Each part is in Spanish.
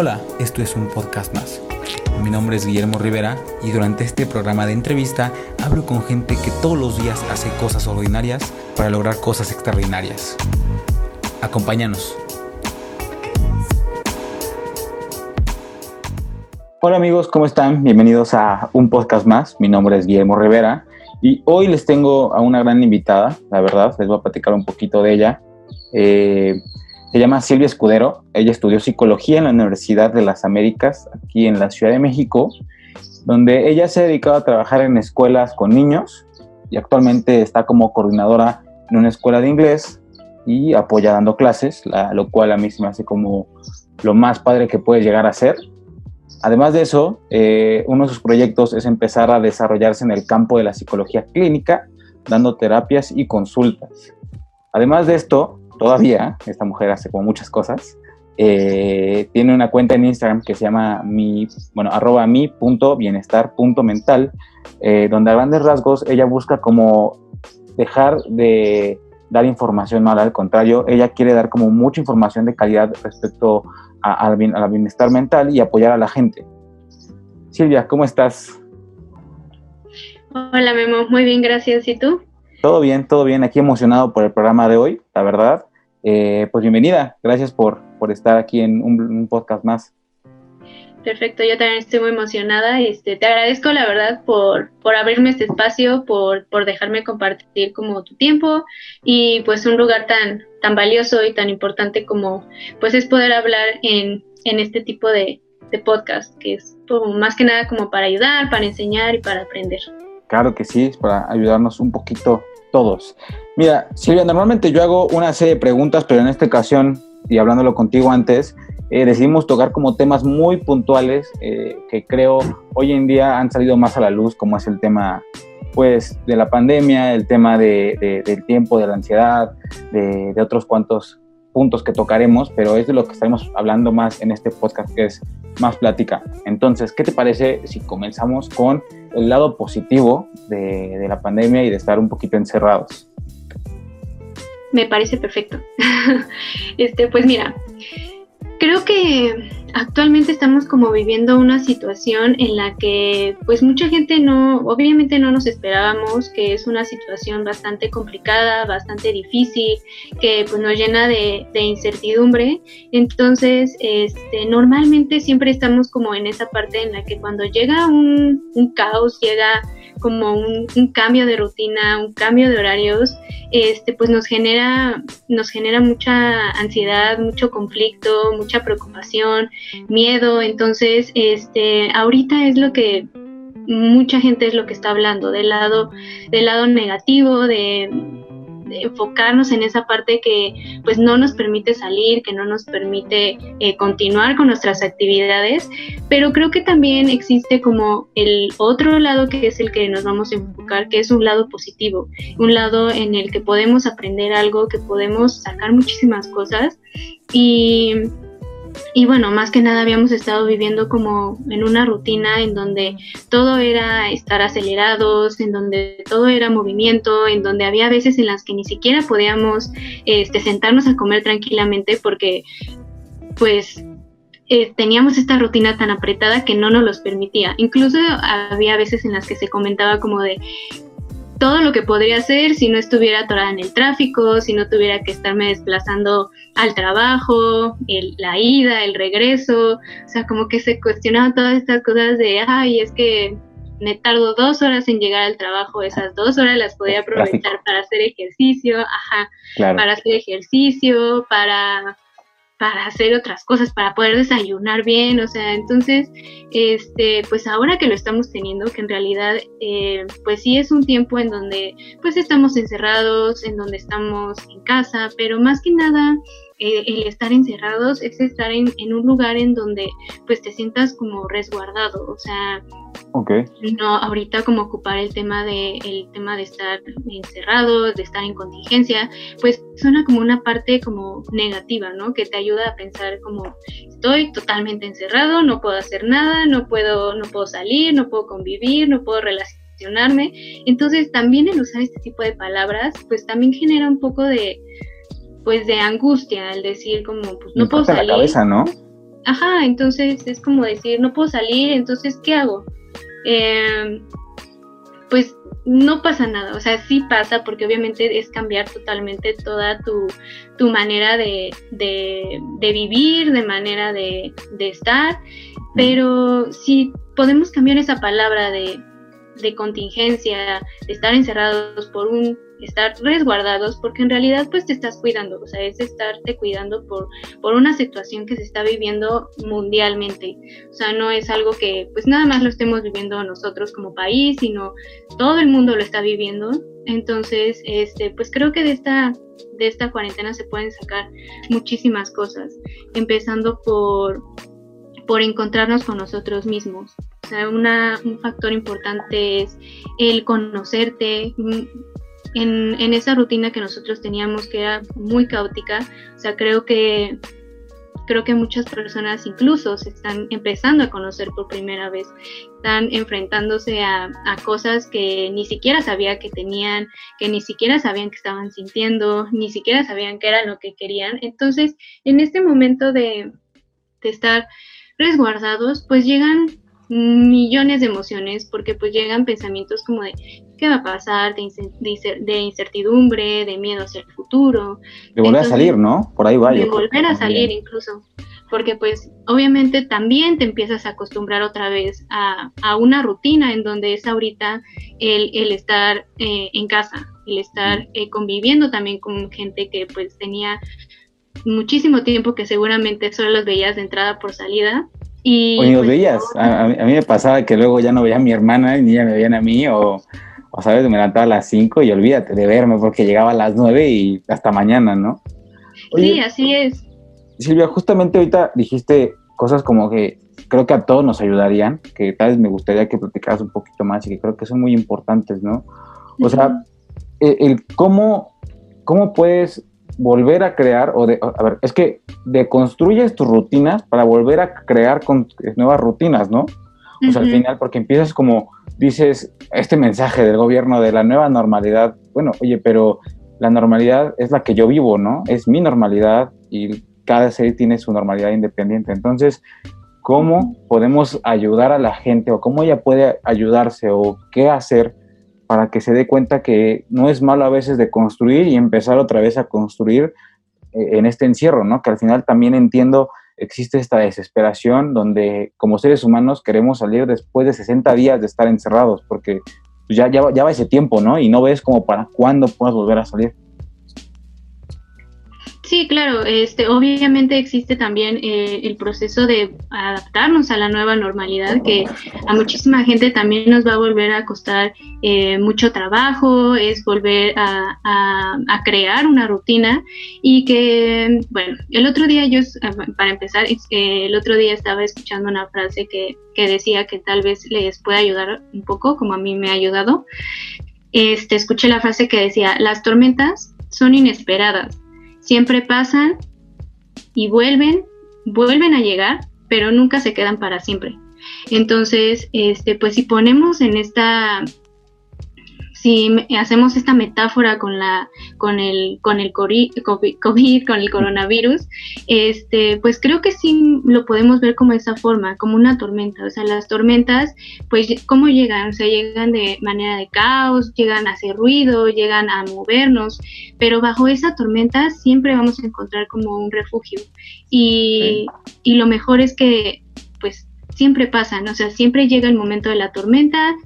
Hola, esto es un podcast más. Mi nombre es Guillermo Rivera y durante este programa de entrevista hablo con gente que todos los días hace cosas ordinarias para lograr cosas extraordinarias. Acompáñanos. Hola amigos, ¿cómo están? Bienvenidos a un podcast más. Mi nombre es Guillermo Rivera y hoy les tengo a una gran invitada, la verdad, les voy a platicar un poquito de ella. Eh, se llama Silvia Escudero. Ella estudió psicología en la Universidad de las Américas, aquí en la Ciudad de México, donde ella se ha dedicado a trabajar en escuelas con niños y actualmente está como coordinadora en una escuela de inglés y apoya dando clases, lo cual a mí se me hace como lo más padre que puede llegar a ser. Además de eso, eh, uno de sus proyectos es empezar a desarrollarse en el campo de la psicología clínica, dando terapias y consultas. Además de esto, todavía, esta mujer hace como muchas cosas, eh, tiene una cuenta en Instagram que se llama mi, bueno, arroba mi punto bienestar punto mental, eh, donde a grandes rasgos ella busca como dejar de dar información mala, al contrario, ella quiere dar como mucha información de calidad respecto a, la bienestar mental y apoyar a la gente. Silvia, ¿cómo estás? Hola Memo, muy bien, gracias. ¿Y tú? Todo bien, todo bien. Aquí emocionado por el programa de hoy, la verdad. Eh, pues bienvenida, gracias por, por estar aquí en un, podcast más. Perfecto, yo también estoy muy emocionada. Este, te agradezco la verdad por, por abrirme este espacio, por, por dejarme compartir como tu tiempo y pues un lugar tan, tan valioso y tan importante como pues es poder hablar en, en este tipo de, de podcast, que es más que nada como para ayudar, para enseñar y para aprender. Claro que sí, es para ayudarnos un poquito todos. Mira, Silvia, normalmente yo hago una serie de preguntas, pero en esta ocasión, y hablándolo contigo antes, eh, decidimos tocar como temas muy puntuales eh, que creo hoy en día han salido más a la luz, como es el tema pues de la pandemia, el tema de, del tiempo, de la ansiedad, de, de, otros cuantos puntos que tocaremos, pero es de lo que estaremos hablando más en este podcast que es más plática. Entonces, ¿qué te parece si comenzamos con el lado positivo de, la pandemia y de estar un poquito encerrados. Me parece perfecto. este, pues mira, creo que actualmente estamos como viviendo una situación en la que pues mucha gente no, obviamente no nos esperábamos, que es una situación bastante complicada, bastante difícil, que pues nos llena de, incertidumbre. Entonces, este, normalmente siempre estamos como en esa parte en la que cuando llega un, un caos, llega como un, cambio de rutina, un cambio de horarios, este, pues nos genera, nos genera mucha ansiedad, mucho conflicto, mucha preocupación, miedo. Entonces, este, ahorita es lo que mucha gente es lo que está hablando, del lado, del lado negativo, de enfocarnos en esa parte que pues no nos permite salir, que no nos permite eh, continuar con nuestras actividades, pero creo que también existe como el otro lado que es el que nos vamos a enfocar, que es un lado positivo, un lado en el que podemos aprender algo, que podemos sacar muchísimas cosas. Y y bueno, más que nada habíamos estado viviendo como en una rutina en donde todo era estar acelerados, en donde todo era movimiento, en donde había veces en las que ni siquiera podíamos este, sentarnos a comer tranquilamente porque pues eh, teníamos esta rutina tan apretada que no nos los permitía. Incluso había veces en las que se comentaba como de todo lo que podría hacer si no estuviera atorada en el tráfico, si no tuviera que estarme desplazando al trabajo, el, la ida, el regreso, o sea, como que se cuestionaban todas estas cosas de, ay, es que me tardo dos horas en llegar al trabajo, esas dos horas las podía aprovechar para hacer ejercicio, ajá, para hacer ejercicio, para para hacer otras cosas, para poder desayunar bien, o sea, entonces, este, pues ahora que lo estamos teniendo, que en realidad, eh, pues sí es un tiempo en donde, pues estamos encerrados, en donde estamos en casa, pero más que nada, eh, el estar encerrados es estar en, en, un lugar en donde pues te sientas como resguardado, o sea, okay. no ahorita como ocupar el tema de el tema de estar encerrado, de estar en contingencia, pues suena como una parte como negativa, ¿no? Que te ayuda a pensar como estoy totalmente encerrado, no puedo hacer nada, no puedo no puedo salir, no puedo convivir, no puedo relacionarme. Entonces, también el usar este tipo de palabras, pues también genera un poco de pues de angustia, al decir como, pues no puedo salir. la cabeza, ¿no? ajá, entonces es como decir, no puedo salir, entonces, ¿qué hago? Eh, pues no pasa nada, o sea, sí pasa porque obviamente es cambiar totalmente toda tu, manera de, vivir, de manera de, de, estar, pero si podemos cambiar esa palabra de, de contingencia, de estar encerrados por un estar resguardados porque en realidad pues te estás cuidando, o sea, es estarte cuidando por, por una situación que se está viviendo mundialmente, o sea, no es algo que pues nada más lo estemos viviendo nosotros como país, sino todo el mundo lo está viviendo, entonces, este, pues creo que de esta, de esta cuarentena se pueden sacar muchísimas cosas, empezando por, por encontrarnos con nosotros mismos. O sea, un factor importante es el conocerte, en, esa rutina que nosotros teníamos que era muy caótica, o sea, creo que creo que muchas personas incluso se están empezando a conocer por primera vez, están enfrentándose a, cosas que ni siquiera sabía que tenían, que ni siquiera sabían que estaban sintiendo, ni siquiera sabían qué era lo que querían. Entonces, en este momento de, de estar resguardados, pues llegan millones de emociones porque pues llegan pensamientos como de qué va a pasar, de, incertidumbre, de miedo hacia el futuro. De volver a salir, ¿no? Por ahí va. De volver a salir incluso, porque pues obviamente también te empiezas a acostumbrar otra vez a, una rutina en donde es ahorita el, el estar eh, en casa, el estar eh, conviviendo también con gente que pues tenía muchísimo tiempo que seguramente solo los veías de entrada por salida y, o ni los pues, veías. A, mí me pasaba que luego ya no veía a mi hermana ni ella me veían a mí o, o sabes, me levantaba a las 5 y olvídate de verme porque llegaba a las 9 y hasta mañana, ¿no? sí, así es. Silvia, justamente ahorita dijiste cosas como que creo que a todos nos ayudarían, que tal vez me gustaría que platicaras un poquito más y que creo que son muy importantes, ¿no? O sea, el, el, cómo, cómo puedes volver a crear, o de, a ver, es que deconstruyes tus rutinas para volver a crear con, nuevas rutinas, ¿no? O sea, al final, porque empiezas como, dices, este mensaje del gobierno de la nueva normalidad, bueno, oye, pero la normalidad es la que yo vivo, ¿no? Es mi normalidad y cada ser tiene su normalidad independiente. Entonces, ¿cómo podemos ayudar a la gente o cómo ella puede ayudarse o qué hacer para que se dé cuenta que no es malo a veces de construir y empezar otra vez a construir eh, en este encierro, ¿no? Que al final también entiendo existe esta desesperación donde como seres humanos queremos salir después de 60 días de estar encerrados porque ya, ya, ya va ese tiempo, ¿no? Y no ves como para cuándo puedas volver a salir. Sí, claro, este, obviamente existe también eh, el proceso de adaptarnos a la nueva normalidad, que a muchísima gente también nos va a volver a costar eh, mucho trabajo, es volver a, crear una rutina y que, bueno, el otro día yo, para empezar, eh, el otro día estaba escuchando una frase que, que decía que tal vez les puede ayudar un poco, como a mí me ha ayudado. Este, escuché la frase que decía, las tormentas son inesperadas siempre pasan y vuelven, vuelven a llegar, pero nunca se quedan para siempre. Entonces, este, pues si ponemos en esta si hacemos esta metáfora con el COVID, con el coronavirus, este, pues creo que sí lo podemos ver como esa forma, como una tormenta. O sea, las tormentas, pues cómo llegan, o sea, llegan de manera de caos, llegan a hacer ruido, llegan a movernos, pero bajo esa tormenta siempre vamos a encontrar como un refugio. Y, y lo mejor es que, pues siempre pasan, o sea, siempre llega el momento de la tormenta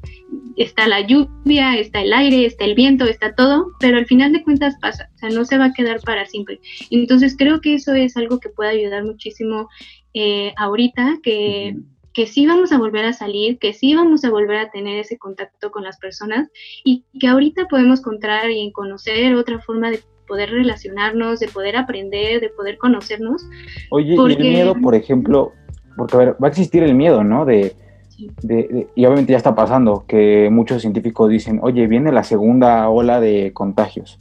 está la lluvia, está el aire, está el viento, está todo, pero al final de cuentas pasa, o sea, no se va a quedar para siempre. Entonces creo que eso es algo que puede ayudar muchísimo eh, ahorita, que, que sí vamos a volver a salir, que sí vamos a volver a tener ese contacto con las personas y que ahorita podemos encontrar y conocer otra forma de poder relacionarnos, de poder aprender, de poder conocernos. Oye, y el miedo, por ejemplo, porque a ver, va a existir el miedo, ¿no? De, y obviamente ya está pasando, que muchos científicos dicen, oye, viene la segunda ola de contagios.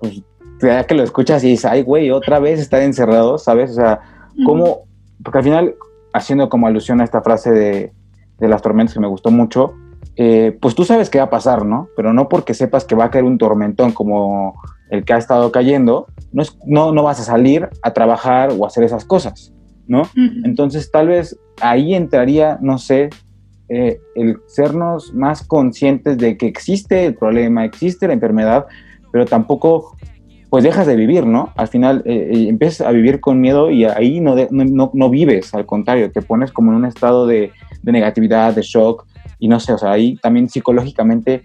Pues ya que lo escuchas y dices, ay, güey, otra vez estar encerrado, ¿sabes? O sea, ¿cómo? Porque al final, haciendo como alusión a esta frase de, de las tormentas que me gustó mucho, eh, pues tú sabes qué va a pasar, ¿no? Pero no porque sepas que va a caer un tormentón como el que ha estado cayendo, no, es, no, no vas a salir a trabajar o a hacer esas cosas. ¿no? Entonces tal vez ahí entraría, no sé, eh, el sernos más conscientes de que existe el problema, existe la enfermedad, pero tampoco pues dejas de vivir, ¿no? Al final eh, eh, empiezas a vivir con miedo y ahí no, no, no, vives, al contrario, te pones como en un estado de, de, negatividad, de shock, y no sé, o sea, ahí también psicológicamente,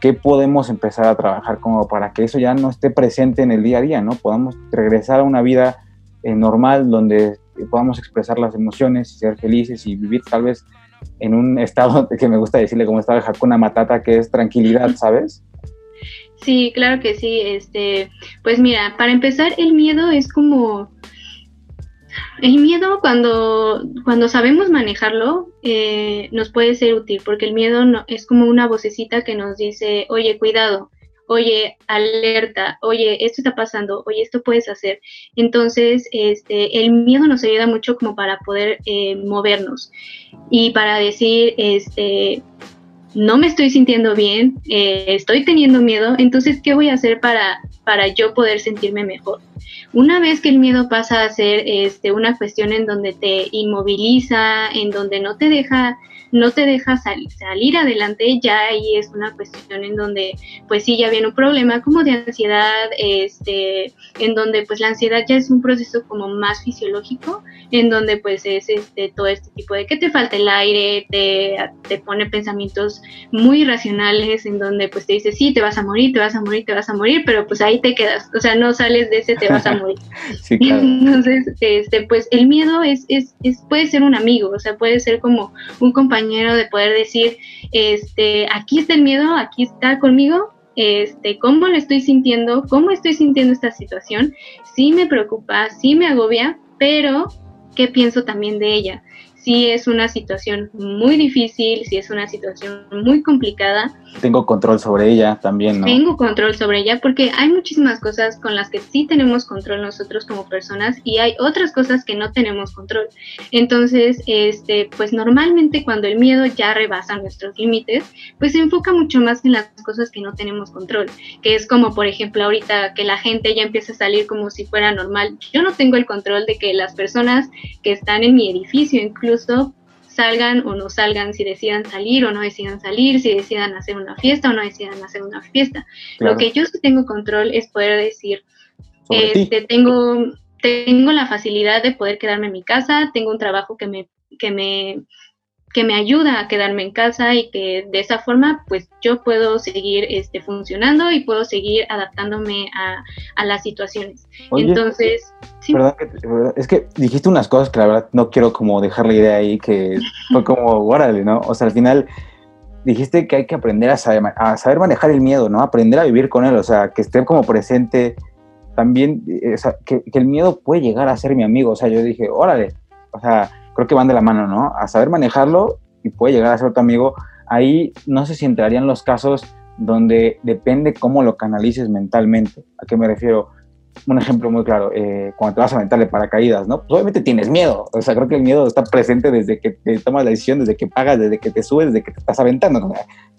¿qué podemos empezar a trabajar como para que eso ya no esté presente en el día a día, ¿no? Podamos regresar a una vida normal donde podamos expresar las emociones y ser felices y vivir tal vez en un estado que me gusta decirle como estado de Hakuna Matata, que es tranquilidad, ¿sabes? Sí, claro que sí. Este, pues mira, para empezar, el miedo es como el miedo cuando, cuando sabemos manejarlo eh, nos puede ser útil porque el miedo no, es como una vocecita que nos dice, oye, cuidado, oye, alerta, oye, esto está pasando, oye, esto puedes hacer. Entonces, este, el miedo nos ayuda mucho como para poder eh, movernos y para decir, este, no me estoy sintiendo bien, eh, estoy teniendo miedo, entonces, ¿qué voy a hacer para, para yo poder sentirme mejor? Una vez que el miedo pasa a ser este, una cuestión en donde te inmoviliza, en donde no te deja no te deja salir adelante, ya ahí es una cuestión en donde pues sí ya viene un problema como de ansiedad, este, en donde pues la ansiedad ya es un proceso como más fisiológico, en donde pues es este, todo este tipo de que te falta el aire, te, te pone pensamientos muy irracionales, en donde pues te dice sí, te vas a morir, te vas a morir, te vas a morir, pero pues ahí te quedas, o sea, no sales de ese te vas a morir. sí, claro. Entonces, este, pues el miedo es, es, es, puede ser un amigo, o sea, puede ser como un compañero de poder decir, este, aquí está el miedo, aquí está conmigo, este, cómo lo estoy sintiendo, cómo estoy sintiendo esta situación, sí me preocupa, sí me agobia, pero ¿qué pienso también de ella? Si es una situación muy difícil, si es una situación muy complicada. Tengo control sobre ella también, ¿no? Tengo control sobre ella porque hay muchísimas cosas con las que sí tenemos control nosotros como personas y hay otras cosas que no tenemos control. Entonces, este, pues normalmente cuando el miedo ya rebasa nuestros límites, pues se enfoca mucho más en las cosas que no tenemos control, que es como por ejemplo ahorita que la gente ya empieza a salir como si fuera normal. Yo no tengo el control de que las personas que están en mi edificio incluso salgan o no salgan, si decidan salir o no decidan salir, si decidan hacer una fiesta o no decidan hacer una fiesta. Lo que yo sí tengo control es poder decir, este, tengo, tengo la facilidad de poder quedarme en mi casa, tengo un trabajo que me, que me que me ayuda a quedarme en casa y que de esa forma pues yo puedo seguir este, funcionando y puedo seguir adaptándome a, las situaciones. Entonces, sí. es que dijiste unas cosas que la verdad no quiero como dejar la idea ahí que fue como, órale, ¿no? O sea, al final dijiste que hay que aprender a saber, a saber manejar el miedo, ¿no? Aprender a vivir con él, o sea, que esté como presente. También, eh, que, que el miedo puede llegar a ser mi amigo, o sea, yo dije, órale, o sea, creo que van de la mano, ¿no? A saber manejarlo y puede llegar a ser tu amigo. Ahí no sé si entrarían los casos donde depende cómo lo canalices mentalmente. ¿A qué me refiero? Un ejemplo muy claro, eh, cuando te vas a aventar de paracaídas, ¿no? Pues obviamente tienes miedo. O sea, creo que el miedo está presente desde que te tomas la decisión, desde que pagas, desde que te subes, desde que te estás aventando.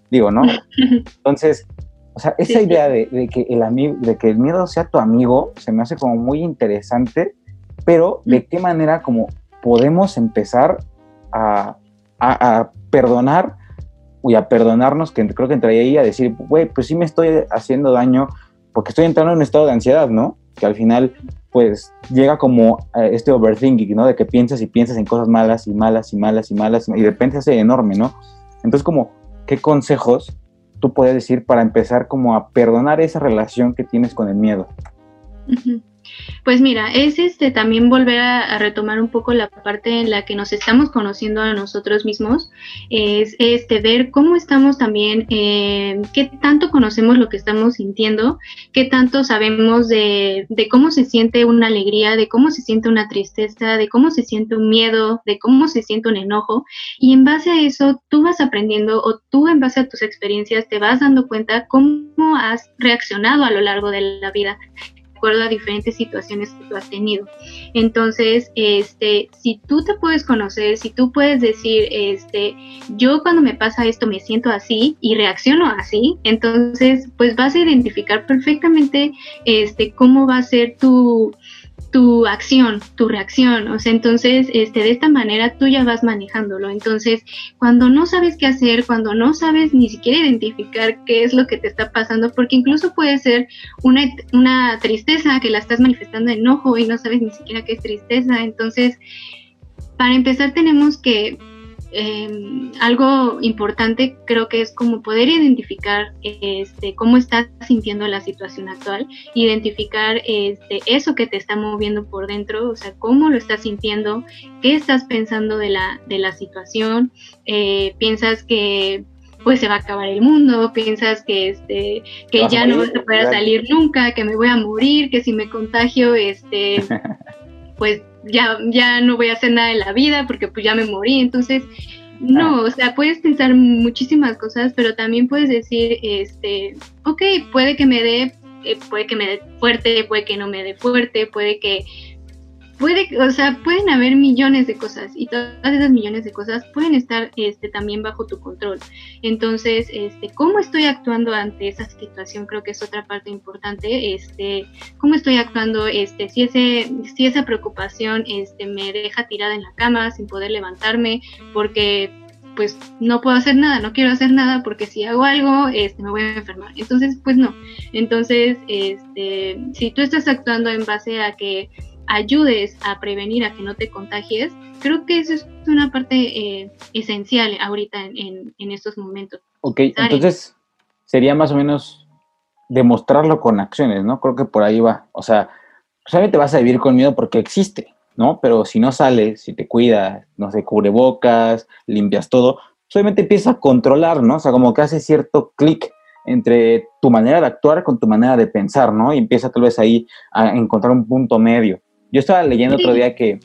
Digo, ¿no? Entonces, o sea, esa idea de, de, que el amigo, de que el miedo sea tu amigo, se me hace como muy interesante, pero de qué manera como podemos empezar a, perdonar y a perdonarnos, que creo que entraría ahí a decir, güey, pues sí me estoy haciendo daño porque estoy entrando en un estado de ansiedad, ¿no? Que al final, pues llega como eh, este overthinking, ¿no? De que piensas y piensas en cosas malas y malas y malas y malas y de repente hace enorme, ¿no? Entonces, como, ¿qué consejos tú puedes decir para empezar como a perdonar esa relación que tienes con el miedo? Pues mira, es este también volver a, retomar un poco la parte en la que nos estamos conociendo a nosotros mismos, es este ver cómo estamos también, eh, qué tanto conocemos lo que estamos sintiendo, qué tanto sabemos de, de, cómo se siente una alegría, de cómo se siente una tristeza, de cómo se siente un miedo, de cómo se siente un enojo, y en base a eso tú vas aprendiendo o tú en base a tus experiencias te vas dando cuenta cómo has reaccionado a lo largo de la vida acuerdo a diferentes situaciones que tú has tenido. Entonces, este, si tú te puedes conocer, si tú puedes decir, este, yo cuando me pasa esto me siento así y reacciono así, entonces, pues vas a identificar perfectamente, este, cómo va a ser tu tu acción, tu reacción, o sea, entonces, este, de esta manera tú ya vas manejándolo. Entonces, cuando no sabes qué hacer, cuando no sabes ni siquiera identificar qué es lo que te está pasando, porque incluso puede ser una, una tristeza que la estás manifestando enojo y no sabes ni siquiera qué es tristeza. Entonces, para empezar tenemos que Em, algo importante creo que es como poder identificar este, cómo estás sintiendo la situación actual, identificar este, eso que te está moviendo por dentro, o sea, cómo lo estás sintiendo, qué estás pensando de la, de la situación, eh, piensas que pues se va a acabar el mundo, piensas que este que ya no vas a poder salir nunca, que me voy a morir, que si me contagio este pues ya, ya no voy a hacer nada en la vida porque pues ya me morí. Entonces, no, o sea, puedes pensar muchísimas cosas, pero también puedes decir, este, ok, puede que me dé, eh, puede que me dé fuerte, puede que no me dé fuerte, puede que puede, o sea, pueden haber millones de cosas y todas esas millones de cosas pueden estar este, también bajo tu control. Entonces, este, ¿cómo estoy actuando ante esa situación? Creo que es otra parte importante. Este, ¿Cómo estoy actuando? Este, si, ese, si esa preocupación este, me deja tirada en la cama sin poder levantarme porque pues no puedo hacer nada, no quiero hacer nada porque si hago algo este, me voy a enfermar. Entonces, pues no. Entonces, este, si tú estás actuando en base a que ayudes a prevenir a que no te contagies, creo que eso es una parte eh, esencial ahorita en, estos momentos. Ok, entonces sería más o menos demostrarlo con acciones, ¿no? Creo que por ahí va. O sea, solamente vas a vivir con miedo porque existe, ¿no? Pero si no sales, si te cuidas, no sé, cubrebocas, limpias todo, solamente empieza a controlar, ¿no? O sea, como que hace cierto clic entre tu manera de actuar con tu manera de pensar, ¿no? Y empieza tal vez ahí a encontrar un punto medio. Yo estaba leyendo otro día que,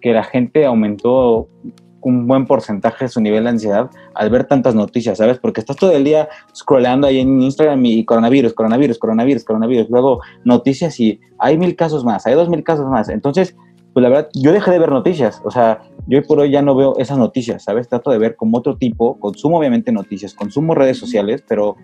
que la gente aumentó un buen porcentaje de su nivel de ansiedad al ver tantas noticias, ¿sabes? Porque estás todo el día scrolleando ahí en Instagram y coronavirus, coronavirus, coronavirus, coronavirus, luego noticias y hay mil casos más, hay dos mil casos más. Entonces, pues la verdad, yo dejé de ver noticias, o sea, yo hoy por hoy ya no veo esas noticias, ¿sabes? Trato de ver como otro tipo, consumo obviamente noticias, consumo redes sociales, pero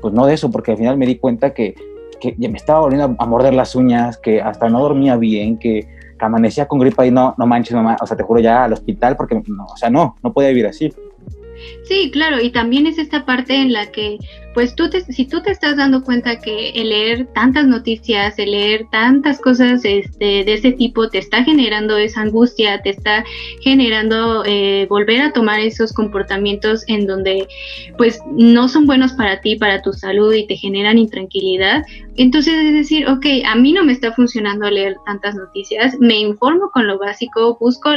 pues no de eso, porque al final me di cuenta que que me estaba volviendo a morder las uñas, que hasta no dormía bien, que, amanecía con gripa y no, no manches, mamá, o sea, te juro ya al hospital porque, no, o sea, no, no podía vivir así. Sí, claro, y también es esta parte en la que pues tú te, si tú te estás dando cuenta que el leer tantas noticias, el leer tantas cosas este, de ese tipo te está generando esa angustia, te está generando eh, volver a tomar esos comportamientos en donde pues no son buenos para ti, para tu salud y te generan intranquilidad, entonces es decir, ok, a mí no me está funcionando leer tantas noticias, me informo con lo básico, busco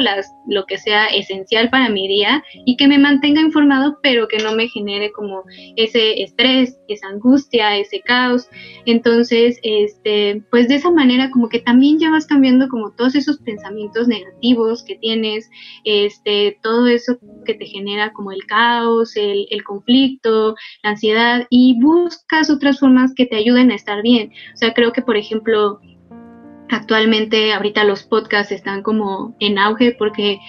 lo que sea esencial para mi día y que me mantenga informado, pero que no me genere como ese estrés esa angustia, ese caos. Entonces, este, pues de esa manera como que también ya vas cambiando como todos esos pensamientos negativos que tienes, este, todo eso que te genera como el caos, el, el conflicto, la ansiedad y buscas otras formas que te ayuden a estar bien. O sea, creo que por ejemplo, actualmente ahorita los podcasts están como en auge porque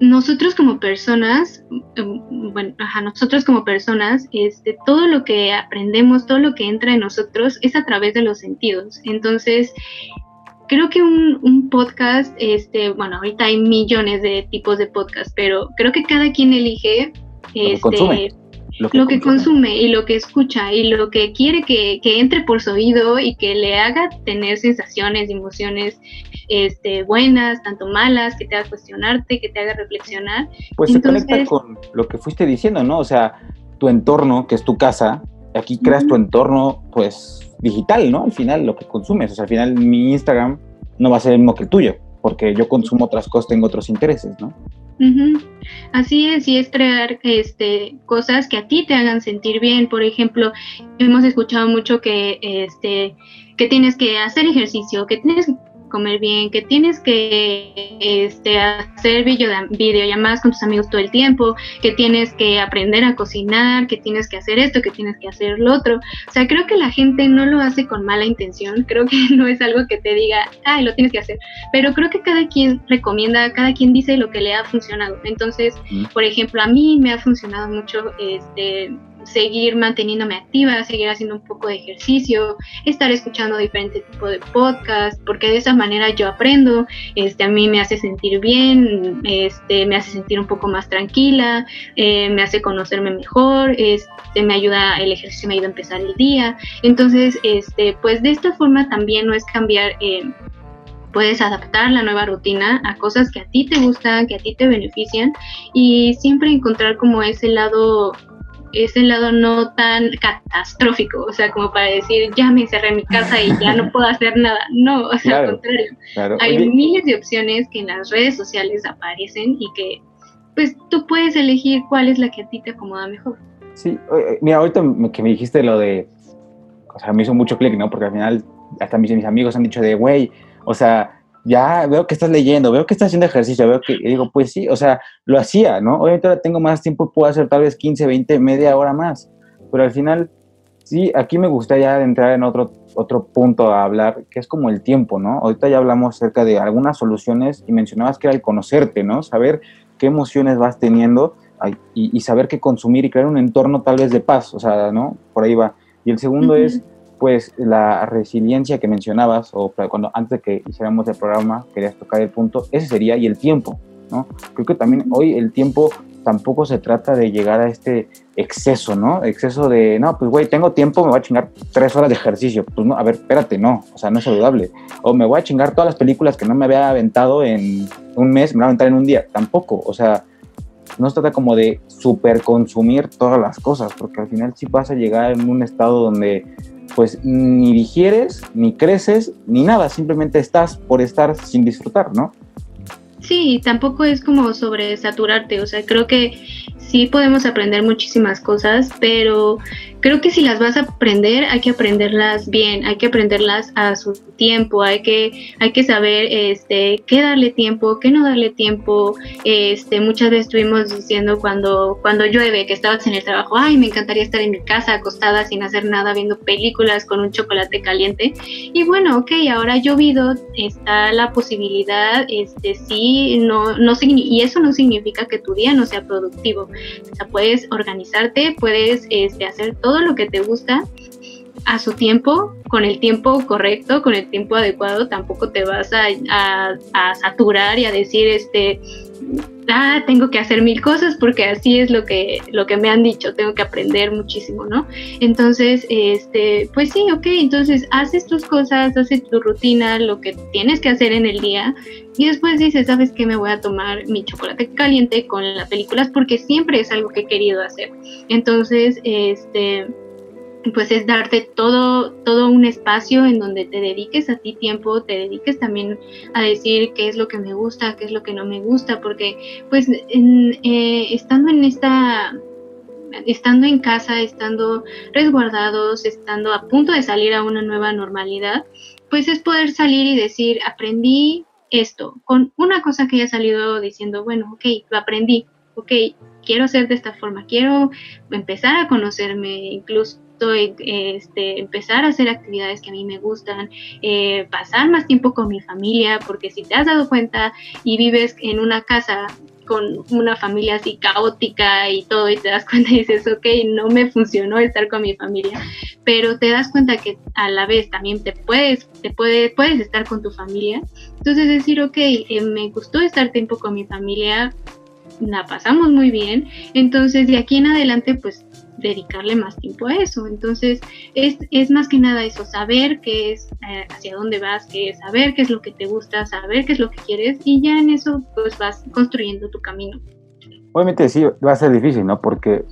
nosotros como personas, em, bueno, ajá, nosotros como personas, este, todo lo que aprendemos, todo lo que entra en nosotros es a través de los sentidos. Entonces, creo que un, podcast, este, bueno, ahorita hay millones de tipos de podcast, pero creo que cada quien elige este, lo que, consume. y lo que escucha y lo que quiere que, que, entre por su oído y que le haga tener sensaciones, emociones este, buenas, tanto malas, que te haga cuestionarte, que te haga reflexionar. Pues se conecta con lo que fuiste diciendo, ¿no? O sea, tu entorno, que es tu casa, aquí creas tu entorno, pues, digital, ¿no? Al final, lo que consumes. O sea, al final mi Instagram no va a ser el mismo que el tuyo, porque yo consumo otras cosas, tengo otros intereses, ¿no? Así es, y es crear este, cosas que a ti te hagan sentir bien. Por ejemplo, hemos escuchado mucho que, este, que tienes que hacer ejercicio, que tienes comer bien, que tienes que este, hacer video, videollamadas con tus amigos todo el tiempo, que tienes que aprender a cocinar, que tienes que hacer esto, que tienes que hacer lo otro. O sea, creo que la gente no lo hace con mala intención, creo que no es algo que te diga, ay, lo tienes que hacer, pero creo que cada quien recomienda, cada quien dice lo que le ha funcionado. Entonces, por ejemplo, a mí me ha funcionado mucho este seguir manteniéndome activa, seguir haciendo un poco de ejercicio, estar escuchando diferentes tipos de podcasts, porque de esa manera yo aprendo, este, a mí me hace sentir bien, este, me hace sentir un poco más tranquila, eh, me hace conocerme mejor, este, me ayuda, el ejercicio me ayuda a empezar el día. Entonces, este, pues de esta forma también no es cambiar. Eh, puedes adaptar la nueva rutina a cosas que a ti te gustan, que a ti te benefician y siempre encontrar como ese lado ese lado no tan catastrófico, o sea, como para decir, ya me encerré en mi casa y ya no puedo hacer nada. No, o sea, al contrario. Hay miles de opciones que en las redes sociales aparecen y que, pues, tú puedes elegir cuál es la que a ti te acomoda mejor. Sí, mira, ahorita que me dijiste lo de, o sea, me hizo mucho clic, ¿no? Porque al final, hasta mis, mis amigos han dicho de, güey, o sea, ya veo que estás leyendo, veo que estás haciendo ejercicio, veo que, y digo, pues sí, o sea, lo hacía, ¿no? Obviamente ahora tengo más tiempo, puedo hacer tal vez 15, 20, media hora más, pero al final, sí, aquí me gustaría entrar en otro, otro punto a hablar, que es como el tiempo, ¿no? Ahorita ya hablamos acerca de algunas soluciones y mencionabas que era el conocerte, ¿no? Saber qué emociones vas teniendo y, saber qué consumir y crear un entorno tal vez de paz, o sea, ¿no? Por ahí va. Y el segundo es pues la resiliencia que mencionabas, o cuando antes de que hiciéramos el programa querías tocar el punto, ese sería, y el tiempo, ¿no? Creo que también hoy el tiempo tampoco se trata de llegar a este exceso, ¿no? Exceso de, no, pues güey, tengo tiempo, me voy a chingar tres horas de ejercicio. Pues no, a ver, espérate, no, o sea, no es saludable. O me voy a chingar todas las películas que no me había aventado en un mes, me voy a aventar en un día. Tampoco, o sea, no se trata como de super consumir todas las cosas, porque al final sí vas a llegar en un estado donde pues ni digieres, ni creces, ni nada, simplemente estás por estar sin disfrutar, ¿no? Sí, tampoco es como sobresaturarte, o sea, creo que sí podemos aprender muchísimas cosas, pero creo que si las vas a aprender, hay que aprenderlas bien, hay que aprenderlas a su tiempo, hay que, hay que saber este, qué darle tiempo, qué no darle tiempo. Este, muchas veces estuvimos diciendo cuando, cuando llueve, que estabas en el trabajo, ay, me encantaría estar en mi casa acostada sin hacer nada, viendo películas con un chocolate caliente. Y bueno, ok, ahora ha llovido, está la posibilidad, este, sí, no, no, y eso no significa que tu día no sea productivo. O sea, puedes organizarte, puedes este, hacer todo lo que te gusta a su tiempo, con el tiempo correcto, con el tiempo adecuado, tampoco te vas a, saturar y a decir, este, ah, tengo que hacer mil cosas porque así es lo que, lo que me han dicho, tengo que aprender muchísimo, ¿no? Entonces, este, pues sí, ok, entonces haces tus cosas, haces tu rutina, lo que tienes que hacer en el día y después dices, ¿sabes qué? Me voy a tomar mi chocolate caliente con las películas porque siempre es algo que he querido hacer. Entonces, este pues es darte todo, todo un espacio en donde te dediques a ti tiempo, te dediques también a decir qué es lo que me gusta, qué es lo que no me gusta, porque pues eh, estando en esta estando en casa, estando resguardados, estando a punto de salir a una nueva normalidad, pues es poder salir y decir, aprendí esto, con una cosa que haya salido diciendo, bueno, ok, lo aprendí, ok, quiero ser de esta forma, quiero empezar a conocerme incluso este, empezar a hacer actividades que a mí me gustan, eh, pasar más tiempo con mi familia, porque si te has dado cuenta y vives en una casa con una familia así caótica y todo y te das cuenta y dices, ok, no me funcionó estar con mi familia, pero te das cuenta que a la vez también te puedes, te puede, puedes estar con tu familia. Entonces decir, ok, eh, me gustó estar tiempo con mi familia, la pasamos muy bien, entonces de aquí en adelante pues dedicarle más tiempo a eso. Entonces, es, es más que nada eso, saber qué es, eh, hacia dónde vas, qué es, saber qué es lo que te gusta, saber qué es lo que quieres y ya en eso pues vas construyendo tu camino. Obviamente sí, va a ser difícil, ¿no? Porque,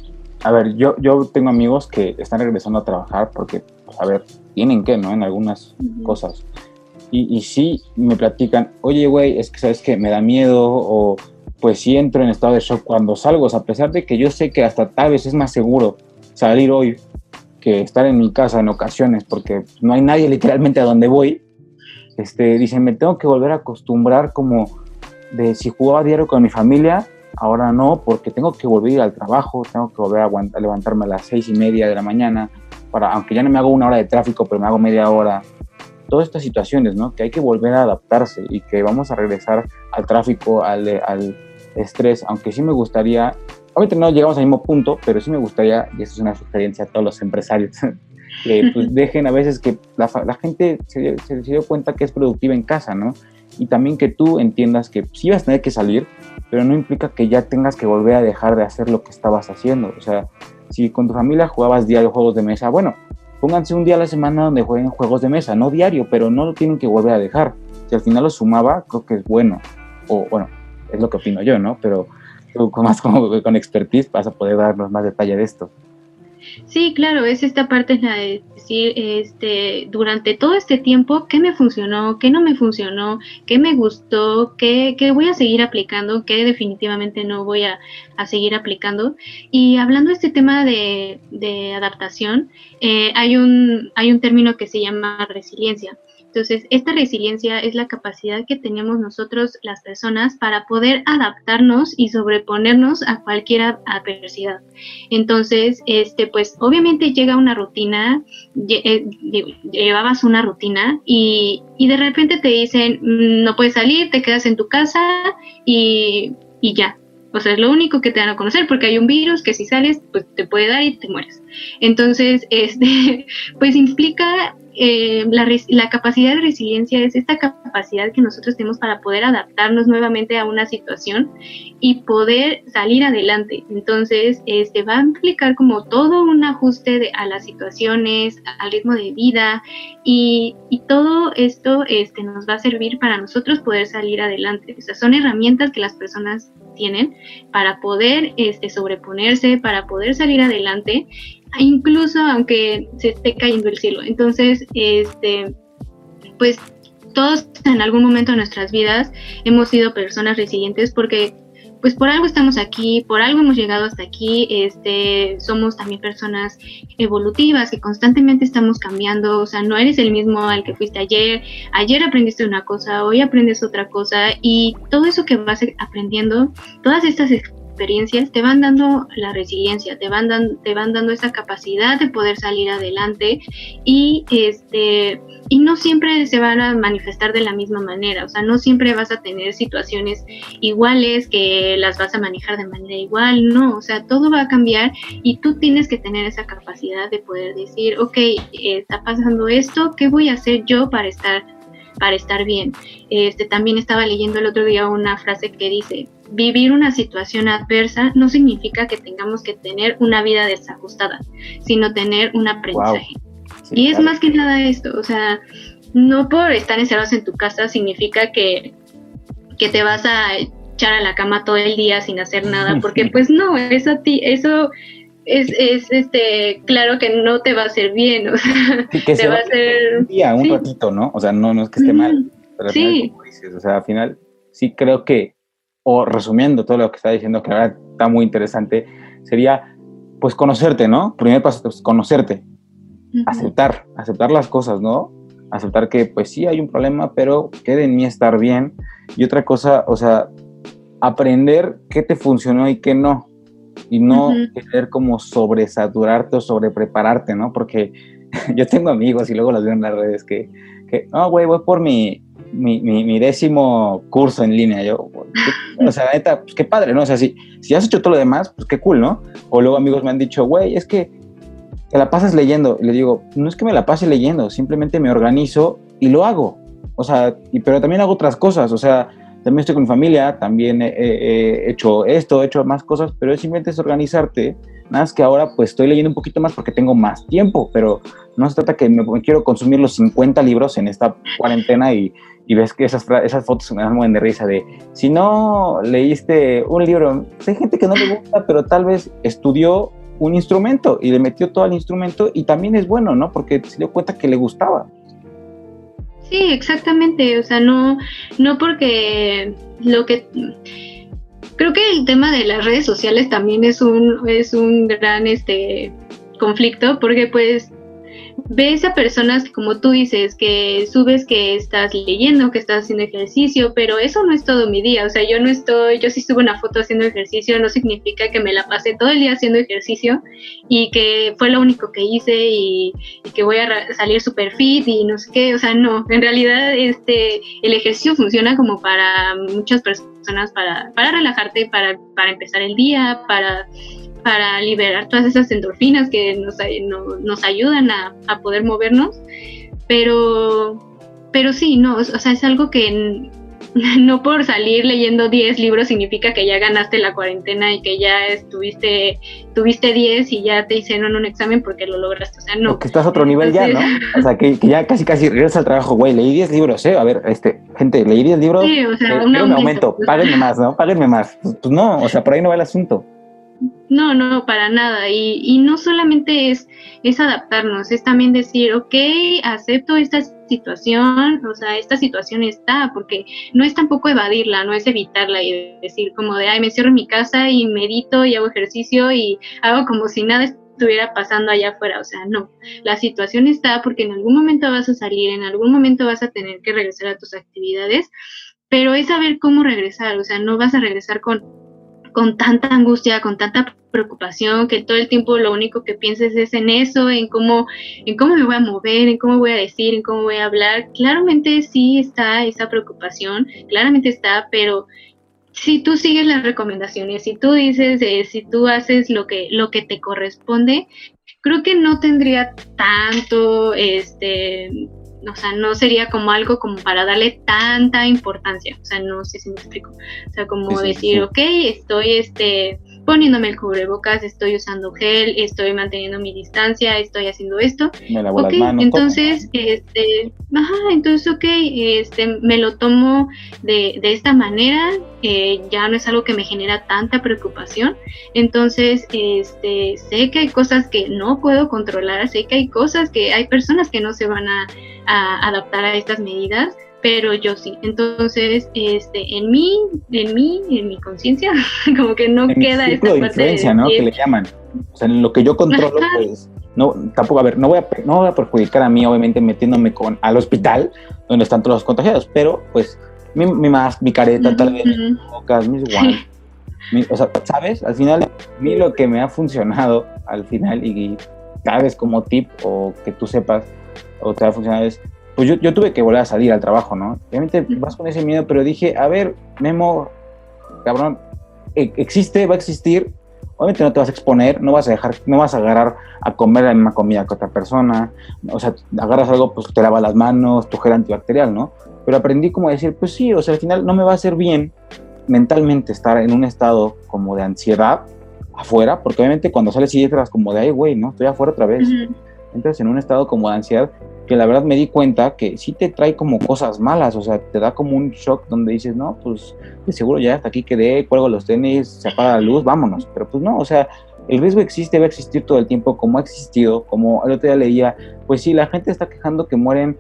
a ver, yo, yo tengo amigos que están regresando a trabajar porque, pues, a ver, tienen que, ¿no? En algunas cosas. Y, y sí me platican, oye, güey, es que sabes que me da miedo o pues sí entro en estado de shock cuando salgo, a pesar de que yo sé que hasta tal vez es más seguro salir hoy que estar en mi casa en ocasiones, porque no hay nadie literalmente a donde voy, este, dicen, me tengo que volver a acostumbrar como de si jugaba diario con mi familia, ahora no, porque tengo que volver al trabajo, tengo que volver a, levantarme a las seis y media de la mañana, para, aunque ya no me hago una hora de tráfico, pero me hago media hora. Todas estas situaciones, ¿no? Que hay que volver a adaptarse y que vamos a regresar al tráfico, al, al estrés, aunque sí me gustaría obviamente no llegamos al mismo punto, pero sí me gustaría, y esto es una sugerencia a todos los empresarios, que pues dejen a veces que la, gente se, se, dio cuenta que es productiva en casa, ¿no? Y también que tú entiendas que sí vas a tener que salir, pero no implica que ya tengas que volver a dejar de hacer lo que estabas haciendo. O sea, si con tu familia jugabas diario juegos de mesa, bueno, pónganse un día a la semana donde jueguen juegos de mesa, no diario, pero no lo tienen que volver a dejar. Si al final lo sumaba, creo que es bueno. O bueno, es lo que opino yo, ¿no? Pero tú más como con expertise vas a poder darnos más detalle de esto. Sí, claro, es esta parte la de decir, este, durante todo este tiempo, qué me funcionó, qué no me funcionó, qué me gustó, qué, qué voy a seguir aplicando, qué definitivamente no voy a, a seguir aplicando. Y hablando de este tema de, de adaptación, eh, hay, un, hay un término que se llama resiliencia. Entonces, esta resiliencia es la capacidad que tenemos nosotros las personas para poder adaptarnos y sobreponernos a cualquier adversidad. Entonces, este, pues obviamente llega una rutina, eh, llevabas una rutina y, y de repente te dicen, mm, no puedes salir, te quedas en tu casa y, y ya, o sea, es lo único que te van a conocer porque hay un virus que si sales, pues te puede dar y te mueres. Entonces, este, pues implica eh, la, la, capacidad de resiliencia es esta capacidad que nosotros tenemos para poder adaptarnos nuevamente a una situación y poder salir adelante. Entonces, este va a implicar como todo un ajuste de, a las situaciones, al ritmo de vida y, y, todo esto este, nos va a servir para nosotros poder salir adelante. O sea, son herramientas que las personas tienen para poder este, sobreponerse, para poder salir adelante incluso aunque se esté cayendo el cielo. Entonces, este, pues todos en algún momento de nuestras vidas hemos sido personas resilientes porque pues por algo estamos aquí, por algo hemos llegado hasta aquí, este, somos también personas evolutivas que constantemente estamos cambiando, o sea, no eres el mismo al que fuiste ayer, ayer aprendiste una cosa, hoy aprendes otra cosa y todo eso que vas aprendiendo, todas estas experiencias te van dando la resiliencia, te van, dan, te van dando esa capacidad de poder salir adelante y este y no siempre se van a manifestar de la misma manera, o sea, no siempre vas a tener situaciones iguales que las vas a manejar de manera igual, no, o sea, todo va a cambiar y tú tienes que tener esa capacidad de poder decir, ok, está pasando esto, ¿qué voy a hacer yo para estar para estar bien. Este también estaba leyendo el otro día una frase que dice, vivir una situación adversa no significa que tengamos que tener una vida desajustada, sino tener un aprendizaje. y es más que nada esto, o sea, no por estar encerrados en tu casa significa que, que te vas a echar a la cama todo el día sin hacer nada, porque pues no, eso a ti, eso es, es este claro que no te va a hacer bien, o sea, te va a hacer un día, un ratito, ¿no? O sea, no, no es que esté mal, pero sí. o sea, al final sí creo que o resumiendo todo lo que está diciendo, que ahora está muy interesante, sería pues conocerte, ¿no? Primer paso es conocerte, aceptar, aceptar las cosas, ¿no? Aceptar que pues sí hay un problema, pero quede en mí estar bien. Y otra cosa, o sea, aprender qué te funcionó y qué no. Y no querer como sobresaturarte o sobreprepararte, ¿no? Porque yo tengo amigos y luego las veo en las redes que, que no, güey, voy por mi, mi, décimo curso en línea. Yo, o sea, neta, pues qué padre, ¿no? O sea, si, has hecho todo lo demás, pues qué cool, ¿no? O luego amigos me han dicho, güey, es que te la pasas leyendo. Y le digo, no es que me la pase leyendo, simplemente me organizo y lo hago. O sea, pero también hago otras cosas, o sea, también estoy con mi familia, también he, hecho esto, he hecho más cosas, pero simplemente es organizarte. Nada más que ahora pues estoy leyendo un poquito más porque tengo más tiempo, pero no se trata que me, me quiero consumir los 50 libros en esta cuarentena y, y ves que esas, esas fotos me dan de risa de, si no leíste un libro, pues hay gente que no le gusta, pero tal vez estudió un instrumento y le metió todo al instrumento y también es bueno, ¿no? Porque se dio cuenta que le gustaba. Sí, exactamente, o sea, no, no porque lo que... Creo que el tema de las redes sociales también es un, es un gran este, conflicto, porque pues ves a personas como tú dices, que subes que estás leyendo, que estás haciendo ejercicio, pero eso no es todo mi día. O sea, yo no estoy, yo sí subo una foto haciendo ejercicio, no significa que me la pasé todo el día haciendo ejercicio y que fue lo único que hice y, que voy a salir super fit y no sé qué. O sea, no, en realidad este, el ejercicio funciona como para muchas personas, para, para relajarte, para, para empezar el día, para para liberar todas esas endorfinas que nos, nos ayudan a, poder movernos. Pero, pero sí, no, o sea, es algo que no por salir leyendo 10 libros significa que ya ganaste la cuarentena y que ya estuviste, tuviste 10 y ya te hicieron un examen porque lo lograste. O sea, no. que estás a otro nivel ya, ¿no? O sea, que, ya casi casi regresas al trabajo, güey, leí 10 libros, ¿eh? A ver, este, gente, leí 10 libros. Sí, o sea, eh, un, aumento. Páguenme más, ¿no? Páguenme más. Pues, pues no, o sea, por ahí no va el asunto. No, no, para nada. Y, no solamente es, adaptarnos, es también decir, ok, acepto esta situación, o sea, esta situación está, porque no es tampoco evadirla, no es evitarla y decir como de, ay, me cierro mi casa y medito y hago ejercicio y hago como si nada estuviera pasando allá afuera, o sea, no, la situación está porque en algún momento vas a salir, en algún momento vas a tener que regresar a tus actividades, pero es saber cómo regresar, o sea, no vas a regresar con con tanta angustia, con tanta preocupación, que todo el tiempo lo único que pienses es en eso, en cómo, en cómo me voy a mover, en cómo voy a decir, en cómo voy a hablar. Claramente sí está esa preocupación, claramente está, pero si tú sigues las recomendaciones, si tú dices, eh, si tú haces lo que, lo que te corresponde, creo que no tendría tanto, este, o sea, no sería como algo como para darle tanta importancia, o sea, no sé si me explico, o sea, como decir, ok, estoy, este, poniéndome el cubrebocas, estoy usando gel, estoy manteniendo mi distancia, estoy haciendo esto. Me lavo las manos, entonces, este, ajá, entonces, ok, este, me lo tomo de, de esta manera, eh, ya no es algo que me genera tanta preocupación, entonces, este, sé que hay cosas que no puedo controlar, sé que hay cosas que hay personas que no se van a, a adaptar a estas medidas, pero yo sí. Entonces, este, en mí, en mí, en mi conciencia, como que no queda esta de influencia, ¿no? Que le llaman. O sea, en lo que yo controlo, pues, no, tampoco, a ver, no voy a, no voy a perjudicar a mí, obviamente, metiéndome con al hospital, donde están todos los contagiados, pero, pues, mi, mi mask, mi careta, tal vez, mis bocas, mis guantes. o sea, ¿sabes? Al final, a mí lo que me ha funcionado, al final, y cada vez como tip, o que tú sepas, o te ha funcionado, es pues yo, yo, tuve que volver a salir al trabajo, ¿no? Obviamente vas con ese miedo, pero dije, a ver, Memo, cabrón, e, existe, va a existir, obviamente no te vas a exponer, no vas a dejar, no vas a agarrar a comer la misma comida que otra persona, o sea, agarras algo, pues te lavas las manos, tu gel antibacterial, ¿no? Pero aprendí como a decir, pues sí, o sea, al final no me va a hacer bien mentalmente estar en un estado como de ansiedad afuera, porque obviamente cuando sales y entras como de, ay, güey, ¿no? Estoy afuera otra vez. Entras en un estado como de ansiedad que la verdad me di cuenta que sí te trae como cosas malas, o sea, te da como un shock donde dices, no, pues de seguro ya hasta aquí quedé, cuelgo los tenis, se apaga la luz, vámonos. Pero pues no, o sea, el riesgo existe, va a existir todo el tiempo, como ha existido, como el otro día leía, pues sí, la gente está quejando que mueren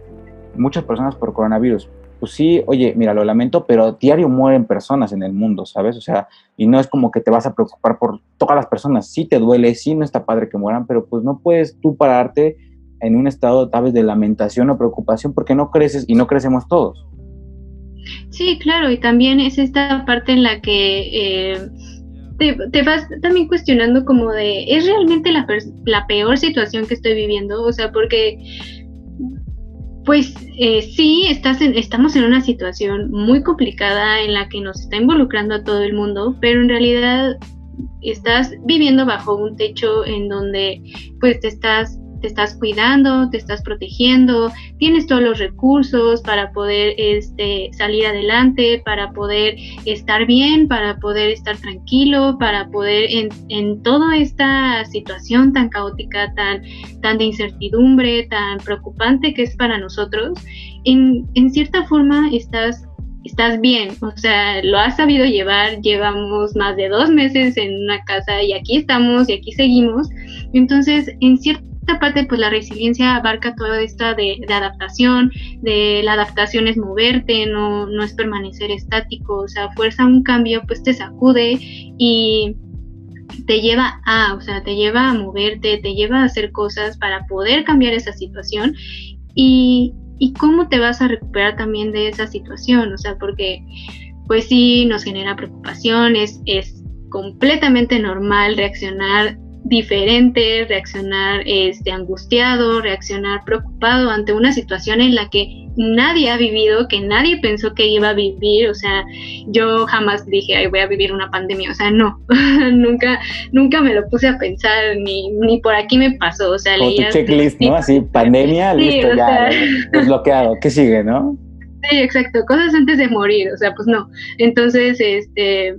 muchas personas por coronavirus. Pues sí, oye, mira, lo lamento, pero diario mueren personas en el mundo, ¿sabes? O sea, y no es como que te vas a preocupar por todas las personas. Sí te duele, sí no está padre que mueran, pero pues no puedes tú pararte en un estado tal vez de lamentación o preocupación porque no creces y no crecemos todos. Sí, claro, y también es esta parte en la que eh, te, vas también cuestionando como de, ¿es realmente la, la peor situación que estoy viviendo? O sea, porque pues eh, sí, estás estamos en una situación muy complicada en la que nos está involucrando a todo el mundo, pero en realidad estás viviendo bajo un techo en donde pues te estás te estás cuidando, te estás protegiendo, tienes todos los recursos para poder este, salir adelante, para poder estar bien, para poder estar tranquilo, para poder en, en toda esta situación tan caótica, tan, tan de incertidumbre, tan preocupante que es para nosotros, en, en cierta forma estás estás bien, o sea, lo has sabido llevar, llevamos más de dos meses en una casa y aquí estamos y aquí seguimos. Entonces, en cierta esta parte, pues la resiliencia abarca toda esta de, adaptación, de la adaptación es moverte, no, no es permanecer estático, o sea, fuerza un cambio, pues te sacude y, te lleva a, o sea, te lleva a moverte, te lleva a hacer cosas para poder cambiar esa situación y, y cómo te vas a recuperar también de esa situación, o sea, porque pues sí nos genera preocupación, es, es completamente normal reaccionar diferente, reaccionar este, angustiado, reaccionar preocupado ante una situación en la que nadie ha vivido, que nadie pensó que iba a vivir, o sea, yo jamás dije, Ay, voy a vivir una pandemia, o sea, no, nunca, nunca me lo puse a pensar, ni, ni por aquí me pasó, o sea, leía... checklist, ¿no? Así, pandemia, listo, ya, desbloqueado, ¿qué sigue, no? Sí, exacto, cosas antes de morir, o sea, pues no. Entonces, este,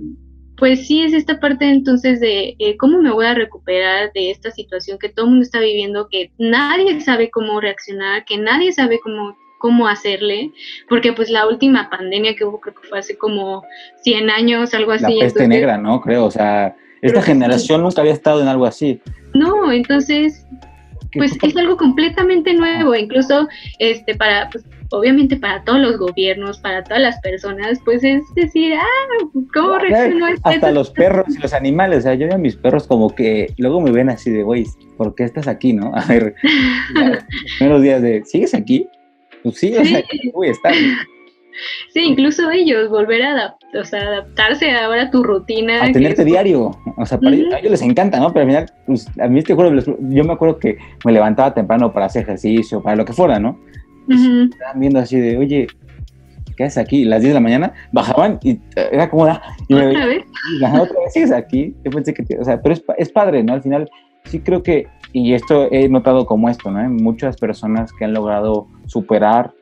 pues sí es esta parte entonces de eh, cómo me voy a recuperar de esta situación que todo el mundo está viviendo, que nadie sabe cómo reaccionar, que nadie sabe cómo cómo hacerle, porque pues la última pandemia que hubo creo que fue hace como 100 años, algo así. La peste negra, ¿no? Creo, o sea, esta generación nunca había estado en algo así. No, entonces, pues es algo completamente nuevo, incluso este para pues, obviamente para todos los gobiernos, para todas las personas, pues es decir, ah, ¿cómo reaccionó este? Hasta los perros y los animales, o sea, yo veo a mis perros como que luego me ven así de, güey, ¿por qué estás aquí, no? A ver, primeros días de, ¿sigues aquí? Pues sí, o sea, voy a estar. Sí, incluso ellos, volver a, o sea, adaptarse ahora a tu rutina. A tenerte diario. O sea, para ellos, a ellos les encanta, ¿no? Pero al final, pues, a mí te juro, yo me acuerdo que me levantaba temprano para hacer ejercicio, para lo que fuera, ¿no? estaban viendo así de, oye, ¿qué haces aquí? Las 10 de la mañana bajaban y era como, ah, y me ¿Otra vez? otra vez sigues aquí. Yo pensé que, o sea, pero es, es, padre, ¿no? Al final, sí creo que, y esto he notado como esto, ¿no? muchas personas que han logrado superar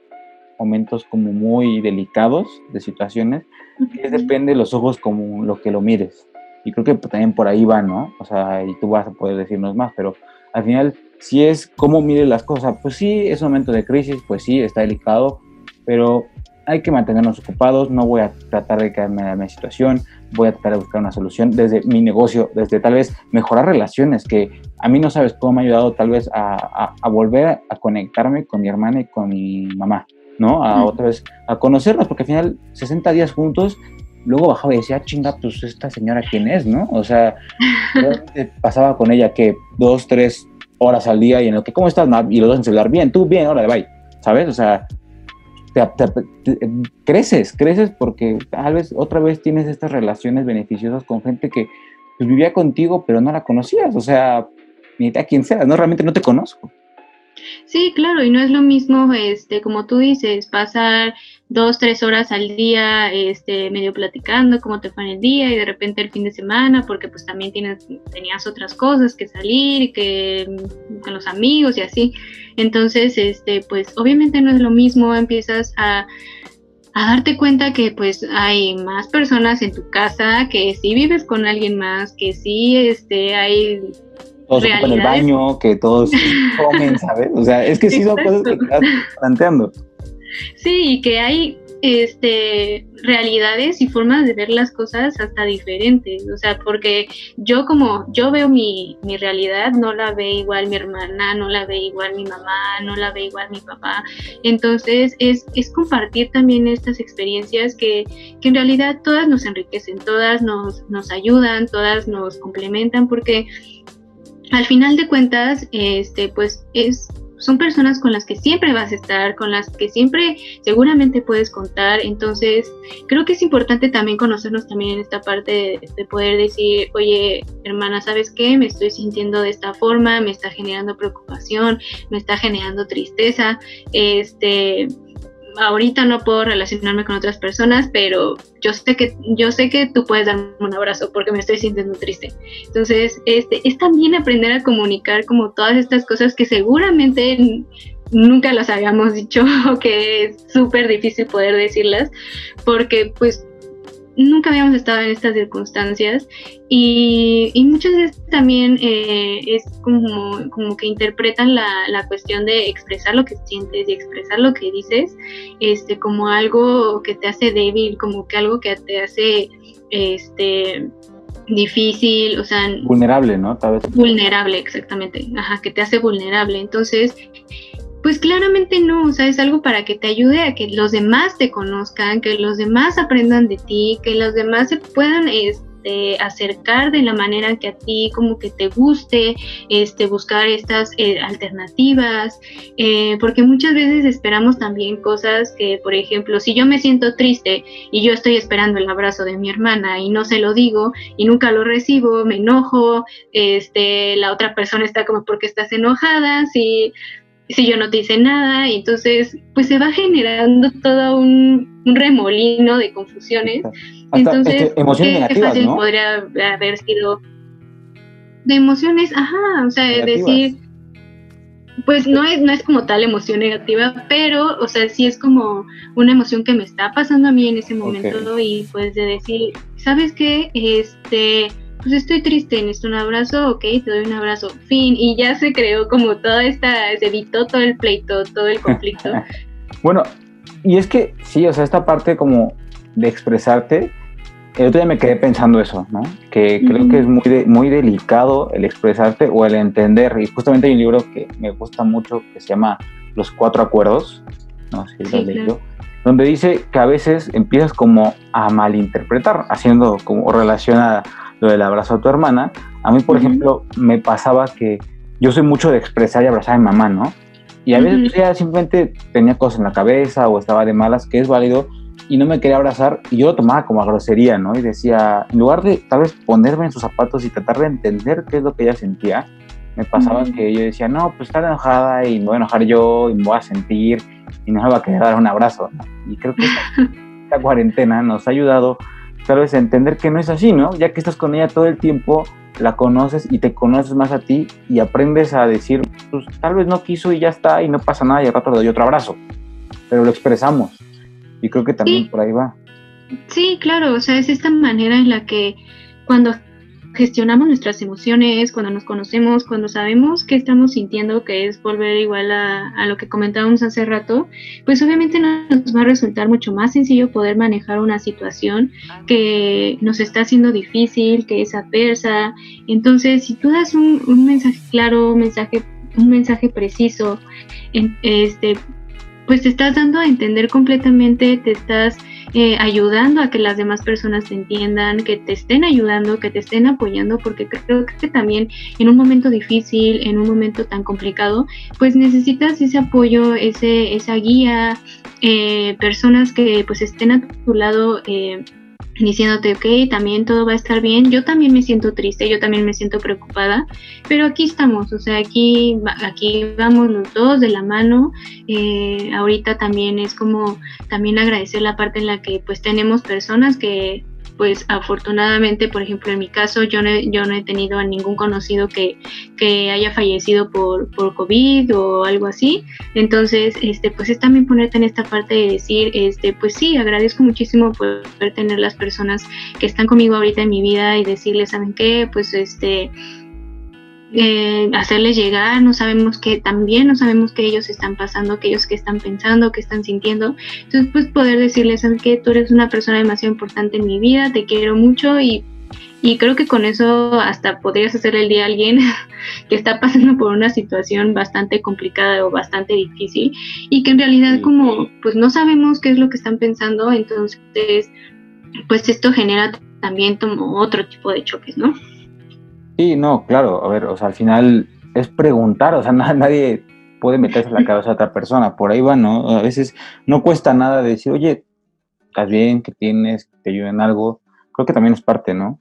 momentos como muy delicados de situaciones, que depende de los ojos como lo que lo mires. Y creo que también por ahí va, ¿no? O sea, y tú vas a poder decirnos más, pero al final si es cómo mire las cosas, pues sí, es un momento de crisis, pues sí, está delicado, pero hay que mantenernos ocupados, no voy a tratar de quedarme en la misma situación, voy a tratar de buscar una solución desde mi negocio, desde tal vez mejorar relaciones, que a mí no sabes cómo me ha ayudado tal vez a, a, volver a conectarme con mi hermana y con mi mamá, ¿no? A otra vez, a conocernos, porque al final 60 días juntos, luego bajaba y decía, ah, chinga, pues esta señora quién es, ¿no? O sea, pasaba con ella que dos, tres horas al día y en lo que, ¿cómo estás, Y los dos en celular, bien, tú, bien, órale, bye. ¿Sabes? O sea, creces, creces porque tal vez otra vez tienes estas relaciones beneficiosas con gente que pues, vivía contigo, pero no la conocías. O sea, ni a quien sea, no, realmente no te conozco. Sí, claro, y no es lo mismo, este, como tú dices, pasar dos, tres horas al día, este, medio platicando cómo te fue en el día y de repente el fin de semana, porque pues también tienes, tenías otras cosas que salir que mm, con los amigos y así. Entonces, este, pues obviamente no es lo mismo, empiezas a, a darte cuenta que pues hay más personas en tu casa, que sí vives con alguien más, que sí, este, hay todos ocupan el baño, que todos comen, ¿sabes? O sea, es que sí son cosas que estás planteando. Sí, y que hay este, realidades y formas de ver las cosas hasta diferentes, o sea, porque yo como yo veo mi, mi, realidad, no la ve igual mi hermana, no la ve igual mi mamá, no la ve igual mi papá, entonces es, es compartir también estas experiencias que, que, en realidad todas nos enriquecen, todas nos, nos ayudan, todas nos complementan, porque al final de cuentas, este, pues es, son personas con las que siempre vas a estar, con las que siempre seguramente puedes contar. Entonces, creo que es importante también conocernos también en esta parte de, poder decir, oye, hermana, ¿sabes qué? Me estoy sintiendo de esta forma, me está generando preocupación, me está generando tristeza. Este, ahorita no puedo relacionarme con otras personas, pero yo sé que yo sé que tú puedes darme un abrazo porque me estoy sintiendo triste. Entonces, este es también aprender a comunicar como todas estas cosas que seguramente nunca las habíamos dicho o que es súper difícil poder decirlas porque pues nunca habíamos estado en estas circunstancias y, muchas veces también eh, es como, como, que interpretan la, la, cuestión de expresar lo que sientes y expresar lo que dices este, como algo que te hace débil, como que algo que te hace este, difícil, o sea... Vulnerable, ¿no? Tal vez. Vulnerable, exactamente, ajá, que te hace vulnerable. Entonces, pues claramente no, o sea, es algo para que te ayude a que los demás te conozcan, que los demás aprendan de ti, que los demás se puedan este, acercar de la manera que a ti como que te guste, este, buscar estas eh, alternativas, eh, porque muchas veces esperamos también cosas que, por ejemplo, si yo me siento triste y yo estoy esperando el abrazo de mi hermana y no se lo digo y nunca lo recibo, me enojo, este, la otra persona está como porque estás enojada, si si yo no te hice nada, y entonces pues se va generando todo un, remolino de confusiones. entonces, este, emociones negativas, fácil podría haber sido de emociones, ajá, o sea, decir, pues no es, no es como tal emoción negativa, pero, o sea, sí es como una emoción que me está pasando a mí en ese momento y pues de decir, ¿sabes qué? Este, pues estoy triste, necesito un abrazo, ok, te doy un abrazo, fin, y ya se creó como toda esta, se evitó todo el pleito, todo el conflicto. bueno, y es que sí, o sea, esta parte como de expresarte, el otro día me quedé pensando eso, ¿no? Que creo que es muy, muy delicado el expresarte o el entender, y justamente hay un libro que me gusta mucho que se llama Los Cuatro Acuerdos, no sé si lo leído, donde dice que a veces empiezas como a malinterpretar, haciendo como relación a lo del abrazo a tu hermana. A mí, por ejemplo, me pasaba que yo soy mucho de expresar y abrazar a mi mamá, ¿no? Y a veces ella simplemente tenía cosas en la cabeza o estaba de malas, que es válido, y no me quería abrazar, y yo lo tomaba como a grosería, ¿no? Y decía, en lugar de tal vez ponerme en sus zapatos y tratar de entender qué es lo que ella sentía, me pasaba que yo decía, no, pues está enojada y me voy a enojar yo y me voy a sentir y no me va a querer dar un abrazo. Y creo que esta cuarentena nos ha ayudado tal vez entender que no es así, ¿no? Ya que estás con ella todo el tiempo, la conoces y te conoces más a ti y aprendes a decir, pues tal vez no quiso y ya está y no pasa nada y al rato le doy otro abrazo, pero lo expresamos y creo que también por ahí va. Sí, claro, o sea, es esta manera en la que cuando gestionamos nuestras emociones, cuando nos conocemos, cuando sabemos qué estamos sintiendo, que es volver igual a, lo que comentábamos hace rato, pues obviamente nos va a resultar mucho más sencillo poder manejar una situación que nos está haciendo difícil, que es adversa. Entonces, si tú das un, mensaje claro, un mensaje, un mensaje preciso, este, pues te estás dando a entender completamente, te estás eh, ayudando a que las demás personas te entiendan, que te estén ayudando, que te estén apoyando, porque creo que también en un momento difícil, en un momento tan complicado, pues necesitas ese apoyo, ese, esa guía, eh, personas que pues estén a tu lado. Eh, diciéndote, ok, también todo va a estar bien. Yo también me siento triste, yo también me siento preocupada, pero aquí estamos, o sea, aquí, aquí vamos los dos de la mano. Eh, ahorita también es como también agradecer la parte en la que pues tenemos personas que pues afortunadamente, por ejemplo, en mi caso, yo no, yo no he tenido a ningún conocido que, que haya fallecido por, por, COVID o algo así. Entonces, este, pues es también ponerte en esta parte de decir, este, pues sí, agradezco muchísimo poder tener las personas que están conmigo ahorita en mi vida y decirles, ¿saben qué? Pues este eh, hacerles llegar, no sabemos qué, también no sabemos qué ellos están pasando, qué ellos que están pensando, qué están sintiendo. Entonces, pues poder decirles, ¿sabes qué? Tú eres una persona demasiado importante en mi vida, te quiero mucho y, y creo que con eso hasta podrías hacerle el día a alguien que está pasando por una situación bastante complicada o bastante difícil y que en realidad como pues no sabemos qué es lo que están pensando, entonces pues esto genera también como otro tipo de choques, ¿no? Sí, no, claro, a ver, o sea, al final es preguntar, o sea, nadie puede meterse en la cabeza de otra persona, por ahí va, ¿no? A veces no cuesta nada decir, oye, estás bien, que tienes, que te ayuden algo, creo que también es parte, ¿no?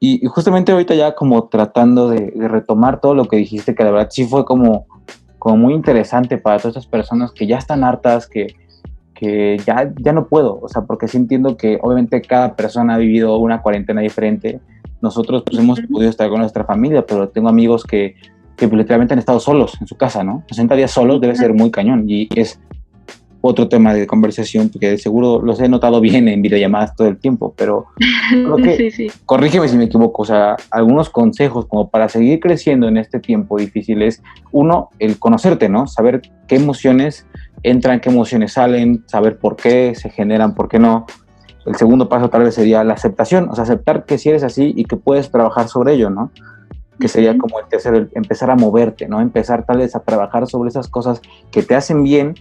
Y, justamente ahorita ya como tratando de, retomar todo lo que dijiste, que la verdad sí fue como, como muy interesante para todas esas personas que ya están hartas, que, que ya, ya no puedo, o sea, porque sí entiendo que obviamente cada persona ha vivido una cuarentena diferente, nosotros pues hemos podido estar con nuestra familia, pero tengo amigos que, que pues, literalmente han estado solos en su casa, ¿no? 60 días solos debe ser muy cañón y es otro tema de conversación porque seguro los he notado bien en videollamadas todo el tiempo, pero creo que, corrígeme si me equivoco, o sea, algunos consejos como para seguir creciendo en este tiempo difícil es, uno, el conocerte, ¿no? Saber qué emociones entran, qué emociones salen, saber por qué se generan, por qué no, el segundo paso tal vez sería la aceptación, o sea, aceptar que si eres así y que puedes trabajar sobre ello, ¿no? Que sería como el tercero, empezar a moverte, ¿no? Empezar tal vez a trabajar sobre esas cosas que te hacen bien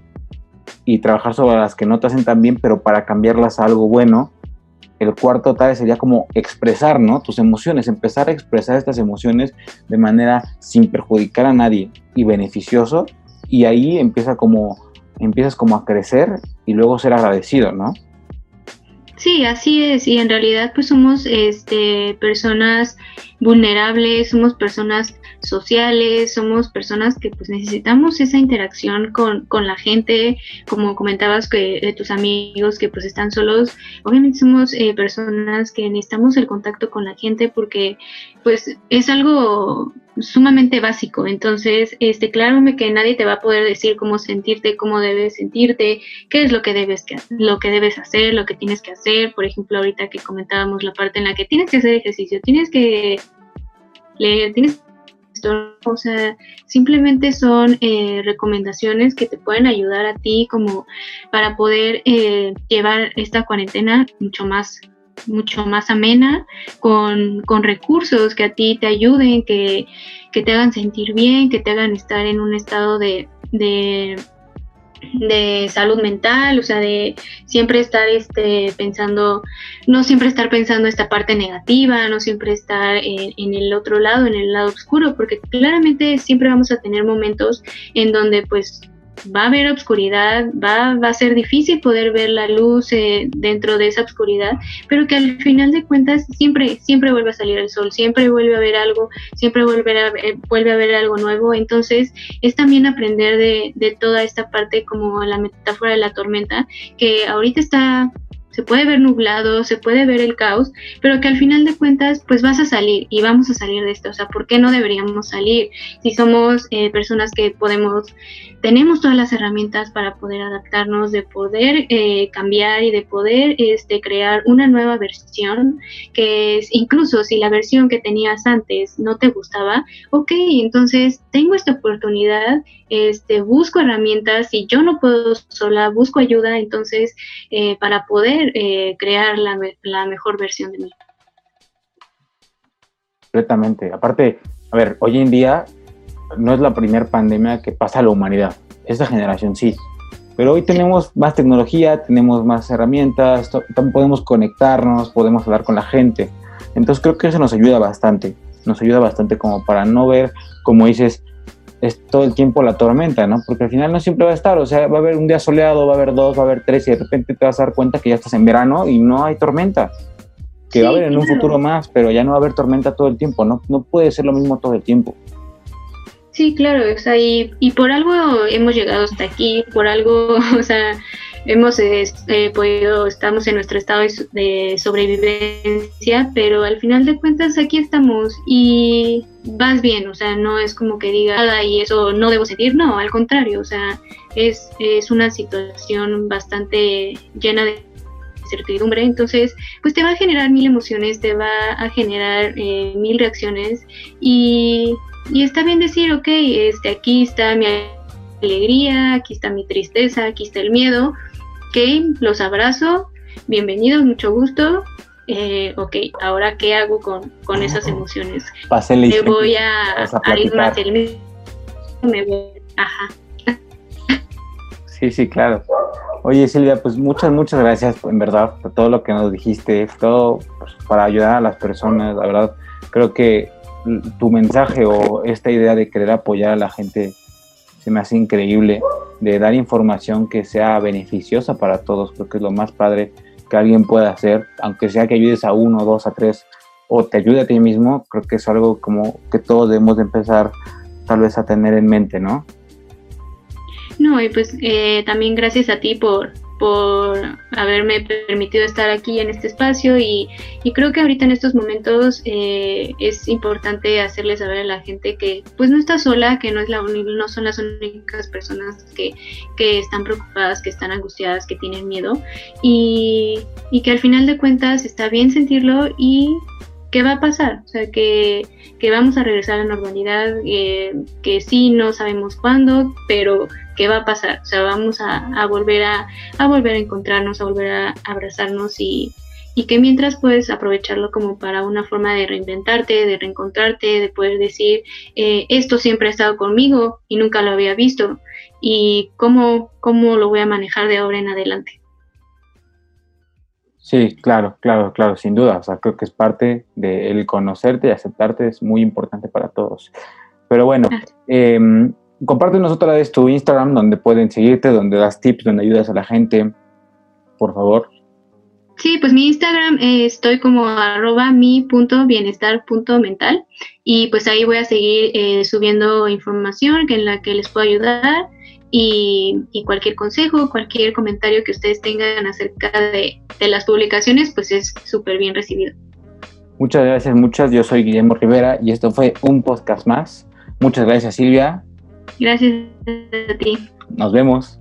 y trabajar sobre las que no te hacen tan bien, pero para cambiarlas a algo bueno, el cuarto tal sería como expresar, ¿no? Tus emociones, empezar a expresar estas emociones de manera sin perjudicar a nadie y beneficioso. Y ahí empieza como, empiezas como a crecer y luego ser agradecido, ¿no? Sí, así es. Y en realidad pues somos este, personas vulnerables, somos personas sociales, somos personas que pues necesitamos esa interacción con, con la gente, como comentabas que de tus amigos que pues están solos, obviamente somos eh, personas que necesitamos el contacto con la gente porque pues es algo sumamente básico. Entonces, este, claro que nadie te va a poder decir cómo sentirte, cómo debes sentirte, qué es lo que debes que, lo que debes hacer, lo que tienes que hacer. Por ejemplo, ahorita que comentábamos la parte en la que tienes que hacer ejercicio, tienes que leer, tienes o sea, simplemente son eh, recomendaciones que te pueden ayudar a ti como para poder eh, llevar esta cuarentena mucho más mucho más amena, con, con, recursos que a ti te ayuden, que, que, te hagan sentir bien, que te hagan estar en un estado de, de, de salud mental, o sea, de siempre estar este, pensando, no siempre estar pensando esta parte negativa, no siempre estar en, en, el otro lado, en el lado oscuro, porque claramente siempre vamos a tener momentos en donde pues va a haber obscuridad, va, va, a ser difícil poder ver la luz eh, dentro de esa obscuridad, pero que al final de cuentas siempre, siempre vuelve a salir el sol, siempre vuelve a haber algo, siempre vuelve a, vuelve a haber algo nuevo. Entonces es también aprender de, de toda esta parte como la metáfora de la tormenta, que ahorita está se puede ver nublado, se puede ver el caos, pero que al final de cuentas pues vas a salir y vamos a salir de esto. O sea, ¿por qué no deberíamos salir si somos eh, personas que podemos, tenemos todas las herramientas para poder adaptarnos, de poder eh, cambiar y de poder este, crear una nueva versión que es incluso si la versión que tenías antes no te gustaba, ok, entonces tengo esta oportunidad, este, busco herramientas, si yo no puedo sola, busco ayuda, entonces eh, para poder eh, crear la, la, mejor versión de mí. Completamente. Aparte, a ver, hoy en día no es la primera pandemia que pasa a la humanidad. Esta generación sí. Pero hoy tenemos más tecnología, tenemos más herramientas, podemos conectarnos, podemos hablar con la gente. Entonces creo que eso nos ayuda bastante. Nos ayuda bastante como para no ver, como dices, es todo el tiempo la tormenta, ¿no? Porque al final no siempre va a estar, o sea, va a haber un día soleado, va a haber dos, va a haber tres y de repente te vas a dar cuenta que ya estás en verano y no hay tormenta. Que va a haber en un futuro más, pero ya no va a haber tormenta todo el tiempo, ¿no? No puede ser lo mismo todo el tiempo. Sí, claro, o sea, y, y por algo hemos llegado hasta aquí, por algo, o sea, hemos eh, podido, estamos en nuestro estado de sobrevivencia, pero al final de cuentas aquí estamos y vas bien, o sea, no es como que diga nada y eso no debo sentir, no, al contrario, o sea, es, es una situación bastante llena de certidumbre, entonces pues te va a generar mil emociones, te va a generar eh, mil reacciones y, y está bien decir, ok, este, aquí está mi alegría, aquí está mi tristeza, aquí está el miedo, ok, los abrazo, bienvenidos, mucho gusto. Eh, ok, ahora qué hago con, con esas emociones. Me voy a, ir más el me voy, ajá. Sí, sí, claro. Oye Silvia, pues muchas, muchas gracias en verdad por todo lo que nos dijiste, todo pues, para ayudar a las personas, la verdad. Creo que tu mensaje o esta idea de querer apoyar a la gente se me hace increíble de dar información que sea beneficiosa para todos. Creo que es lo más padre que alguien pueda hacer, aunque sea que ayudes a uno, dos, a tres, o te ayude a ti mismo, creo que es algo como que todos debemos de empezar tal vez a tener en mente, ¿no? No, y pues eh, también gracias a ti por, por haberme permitido estar aquí en este espacio y, creo que ahorita en estos momentos eh, es importante hacerle saber a la gente que pues no está sola, que no, es la no son las únicas personas que, que, están preocupadas, que están angustiadas, que tienen miedo y, y que al final de cuentas está bien sentirlo y ¿qué va a pasar? O sea, que, que vamos a regresar a la normalidad, eh, que sí, no sabemos cuándo, pero ¿qué va a pasar? O sea, vamos a, volver a, volver a encontrarnos, a volver a abrazarnos y, y que mientras puedes aprovecharlo como para una forma de reinventarte, de reencontrarte, de poder decir, eh, esto siempre ha estado conmigo y nunca lo había visto y cómo, cómo lo voy a manejar de ahora en adelante. Sí, claro, claro, claro, sin duda. O sea, creo que es parte del conocerte y aceptarte, es muy importante para todos. Pero bueno, eh, compártenos otra vez tu Instagram, donde pueden seguirte, donde das tips, donde ayudas a la gente, por favor. Sí, pues mi Instagram eh, estoy como arroba mi punto bienestar punto mental y pues ahí voy a seguir eh, subiendo información en la que les puedo ayudar y, cualquier consejo, cualquier comentario que ustedes tengan acerca de, de las publicaciones, pues es súper bien recibido. Muchas gracias, muchas. Yo soy Guillermo Rivera y esto fue un podcast más. Muchas gracias, Silvia. Gracias a ti. Nos vemos.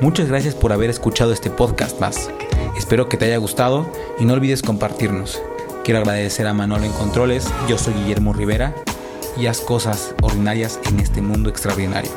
Muchas gracias por haber escuchado este podcast más. Espero que te haya gustado y no olvides compartirnos. Quiero agradecer a Manolo en Controles, yo soy Guillermo Rivera y haz cosas ordinarias en este mundo extraordinario.